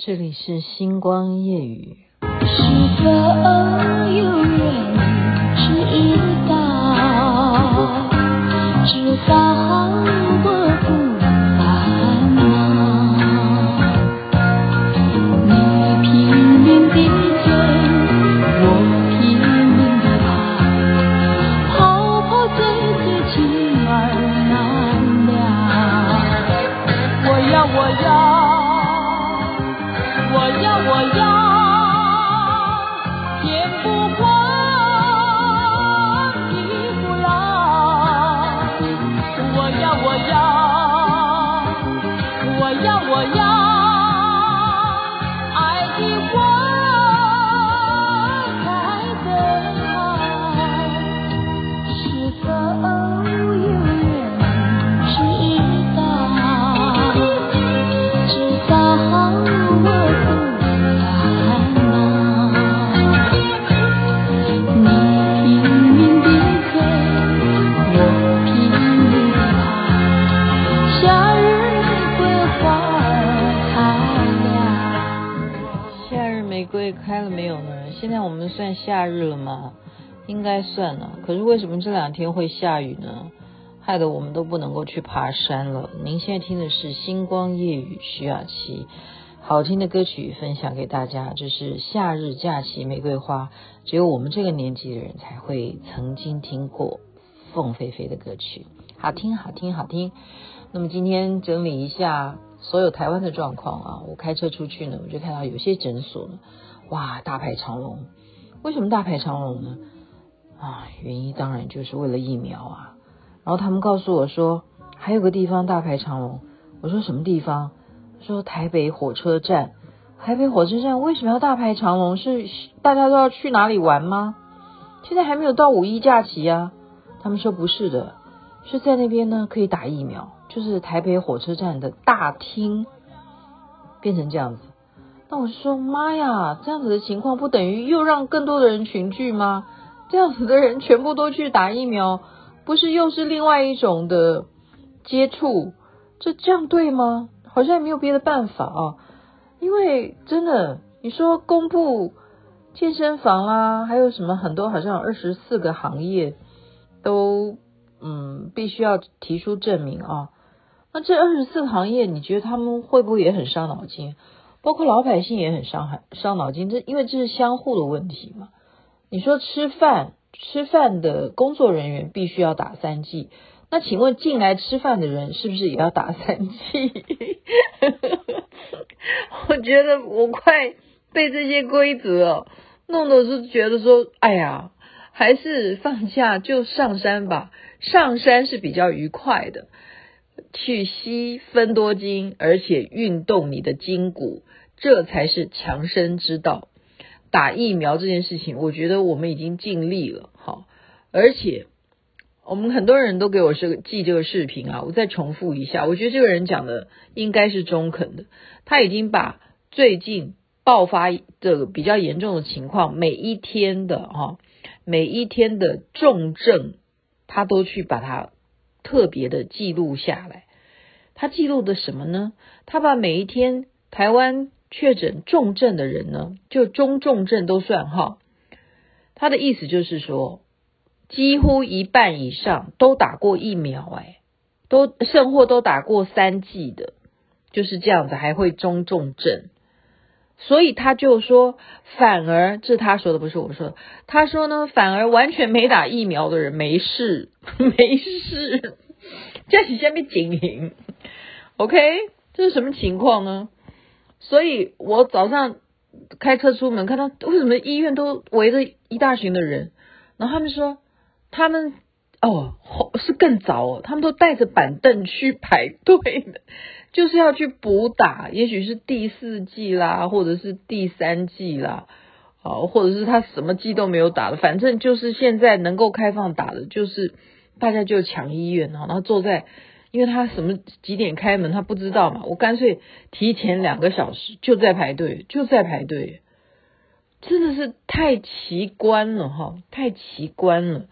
这里是星光夜雨。是否我要，我要。算夏日了吗？应该算了。可是为什么这两天会下雨呢？害得我们都不能够去爬山了。您现在听的是《星光夜雨》，徐雅琪，好听的歌曲分享给大家。这是夏日假期玫瑰花，只有我们这个年纪的人才会曾经听过凤飞飞的歌曲，好听，好听，好听。那么今天整理一下所有台湾的状况啊，我开车出去呢，我就看到有些诊所呢。哇，大排长龙！为什么大排长龙呢？啊，原因当然就是为了疫苗啊。然后他们告诉我说，还有个地方大排长龙。我说什么地方？说台北火车站。台北火车站为什么要大排长龙？是大家都要去哪里玩吗？现在还没有到五一假期啊。他们说不是的，是在那边呢可以打疫苗，就是台北火车站的大厅变成这样子。那我就说，妈呀，这样子的情况不等于又让更多的人群聚吗？这样子的人全部都去打疫苗，不是又是另外一种的接触？这这样对吗？好像也没有别的办法啊。因为真的，你说公布健身房啊，还有什么很多好像二十四个行业都嗯必须要提出证明啊。那这二十四个行业，你觉得他们会不会也很伤脑筋？包括老百姓也很伤害伤脑筋，这因为这是相互的问题嘛。你说吃饭吃饭的工作人员必须要打三剂，那请问进来吃饭的人是不是也要打三剂？我觉得我快被这些规则弄得是觉得说，哎呀，还是放假就上山吧，上山是比较愉快的。去吸分多精，而且运动你的筋骨，这才是强身之道。打疫苗这件事情，我觉得我们已经尽力了，好，而且我们很多人都给我是记这个视频啊，我再重复一下，我觉得这个人讲的应该是中肯的，他已经把最近爆发的比较严重的情况，每一天的哈，每一天的重症，他都去把它。特别的记录下来，他记录的什么呢？他把每一天台湾确诊重症的人呢，就中重症都算哈。他的意思就是说，几乎一半以上都打过疫苗，哎，都甚或都打过三剂的，就是这样子，还会中重症。所以他就说，反而这是他说的，不是我说的。他说呢，反而完全没打疫苗的人没事，没事。这是下面警铃，OK，这是什么情况呢？所以我早上开车出门，看到为什么医院都围着一大群的人，然后他们说他们哦是更早哦，他们都带着板凳去排队的。就是要去补打，也许是第四季啦，或者是第三季啦，啊，或者是他什么季都没有打的，反正就是现在能够开放打的，就是大家就抢医院哦，然后坐在，因为他什么几点开门他不知道嘛，我干脆提前两个小时就在排队，就在排队，真的是太奇观了哈，太奇观了。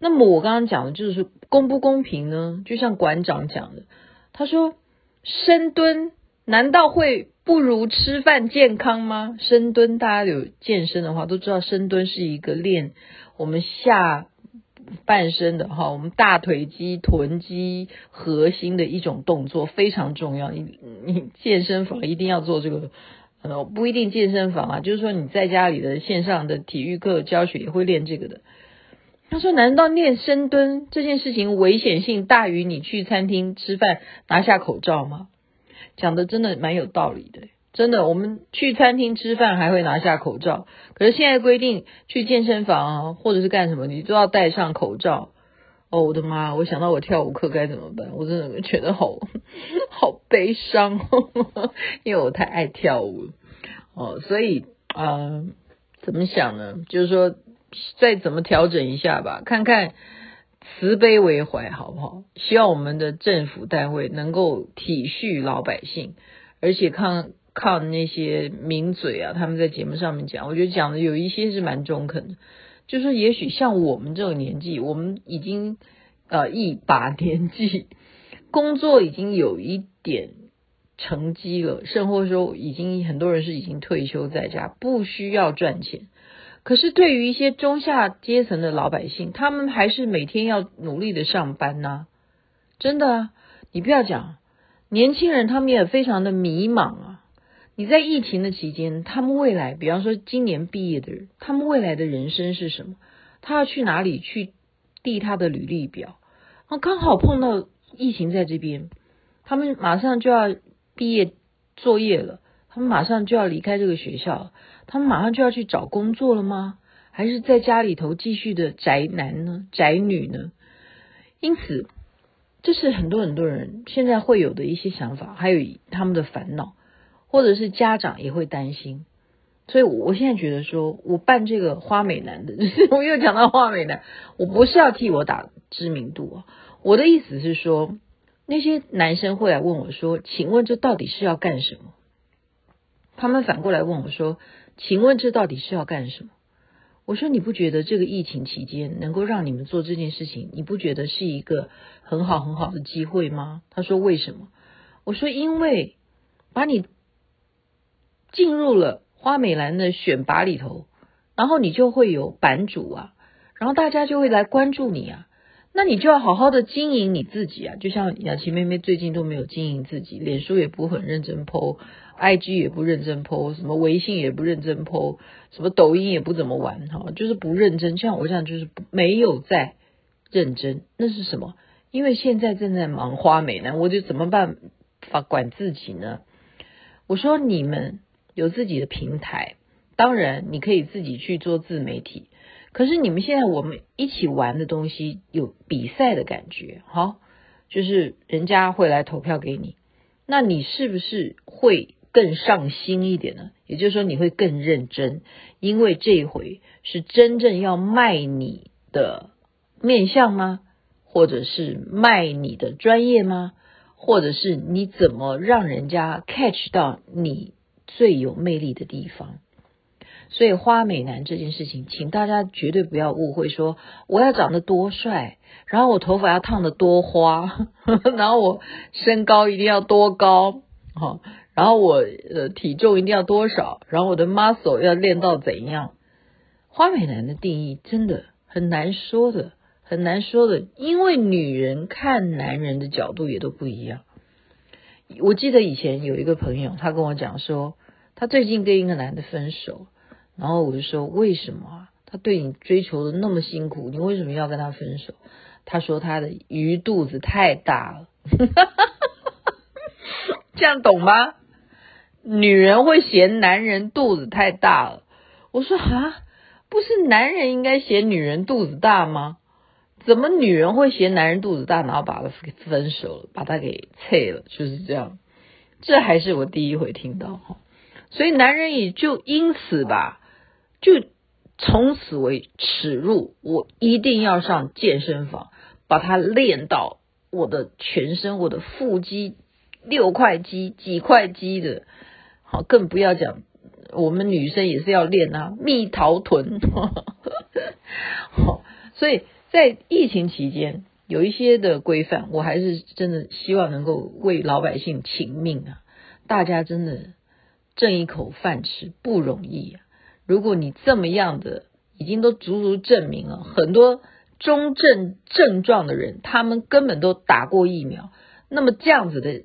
那么我刚刚讲的就是公不公平呢？就像馆长讲的，他说。深蹲难道会不如吃饭健康吗？深蹲，大家有健身的话都知道，深蹲是一个练我们下半身的哈，我们大腿肌、臀肌核心的一种动作，非常重要。你你健身房一定要做这个，呃，不一定健身房啊，就是说你在家里的线上的体育课教学也会练这个的。他说：“难道练深蹲这件事情危险性大于你去餐厅吃饭拿下口罩吗？”讲的真的蛮有道理的，真的。我们去餐厅吃饭还会拿下口罩，可是现在规定去健身房啊，或者是干什么，你都要戴上口罩。哦，我的妈！我想到我跳舞课该怎么办，我真的觉得好 好悲伤，因为我太爱跳舞了。哦，所以啊、怎么想呢？就是说。再怎么调整一下吧，看看慈悲为怀好不好？希望我们的政府单位能够体恤老百姓，而且看看那些名嘴啊，他们在节目上面讲，我觉得讲的有一些是蛮中肯的。就是说，也许像我们这种年纪，我们已经呃一把年纪，工作已经有一点成绩了，甚或说已经很多人是已经退休在家，不需要赚钱。可是对于一些中下阶层的老百姓，他们还是每天要努力的上班呐。真的啊，你不要讲，年轻人他们也非常的迷茫啊。你在疫情的期间，他们未来，比方说今年毕业的人，他们未来的人生是什么？他要去哪里去递他的履历表？啊，刚好碰到疫情在这边，他们马上就要毕业作业了，他们马上就要离开这个学校。他们马上就要去找工作了吗？还是在家里头继续的宅男呢？宅女呢？因此，这是很多很多人现在会有的一些想法，还有他们的烦恼，或者是家长也会担心。所以，我现在觉得说，我办这个花美男的，我又讲到花美男，我不是要替我打知名度啊。我的意思是说，那些男生会来问我说：“请问这到底是要干什么？”他们反过来问我说。请问这到底是要干什么？我说你不觉得这个疫情期间能够让你们做这件事情，你不觉得是一个很好很好的机会吗？他说为什么？我说因为把你进入了花美男的选拔里头，然后你就会有版主啊，然后大家就会来关注你啊，那你就要好好的经营你自己啊，就像雅琪妹妹最近都没有经营自己，脸书也不很认真 po。IG 也不认真 po，什么微信也不认真 po，什么抖音也不怎么玩哈，就是不认真。像我这样就是没有在认真，那是什么？因为现在正在忙花美男，我就怎么办法管自己呢？我说你们有自己的平台，当然你可以自己去做自媒体。可是你们现在我们一起玩的东西有比赛的感觉，好，就是人家会来投票给你，那你是不是会？更上心一点呢，也就是说你会更认真，因为这一回是真正要卖你的面相吗？或者是卖你的专业吗？或者是你怎么让人家 catch 到你最有魅力的地方？所以花美男这件事情，请大家绝对不要误会说，我要长得多帅，然后我头发要烫得多花，然后我身高一定要多高，好。然后我呃体重一定要多少？然后我的 muscle 要练到怎样？花美男的定义真的很难说的，很难说的，因为女人看男人的角度也都不一样。我记得以前有一个朋友，他跟我讲说，他最近跟一个男的分手，然后我就说为什么啊？他对你追求的那么辛苦，你为什么要跟他分手？他说他的鱼肚子太大了，哈哈哈这样懂吗？女人会嫌男人肚子太大了，我说啊，不是男人应该嫌女人肚子大吗？怎么女人会嫌男人肚子大，然后把他给分手了，把他给弃了，就是这样。这还是我第一回听到哈，所以男人也就因此吧，就从此为耻辱，我一定要上健身房，把它练到我的全身，我的腹肌六块肌几块肌的。好，更不要讲，我们女生也是要练啊，蜜桃臀。好，所以在疫情期间，有一些的规范，我还是真的希望能够为老百姓请命啊！大家真的挣一口饭吃不容易啊。如果你这么样的，已经都足足证明了很多中症症状的人，他们根本都打过疫苗，那么这样子的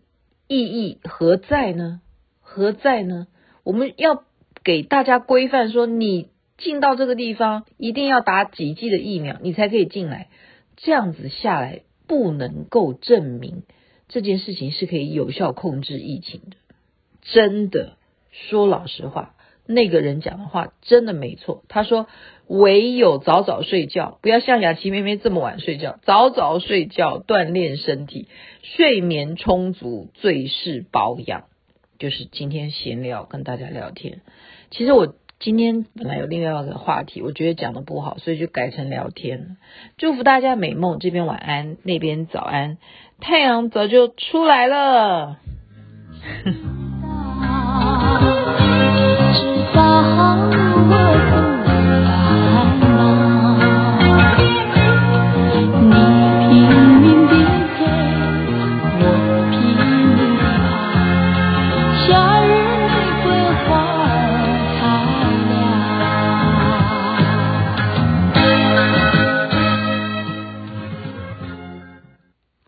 意义何在呢？何在呢？我们要给大家规范说，你进到这个地方一定要打几剂的疫苗，你才可以进来。这样子下来，不能够证明这件事情是可以有效控制疫情的。真的，说老实话，那个人讲的话真的没错。他说，唯有早早睡觉，不要像雅琪妹妹这么晚睡觉，早早睡觉，锻炼身体，睡眠充足最是保养。就是今天闲聊跟大家聊天，其实我今天本来有另外一个话题，我觉得讲的不好，所以就改成聊天。祝福大家美梦，这边晚安，那边早安，太阳早就出来了。把好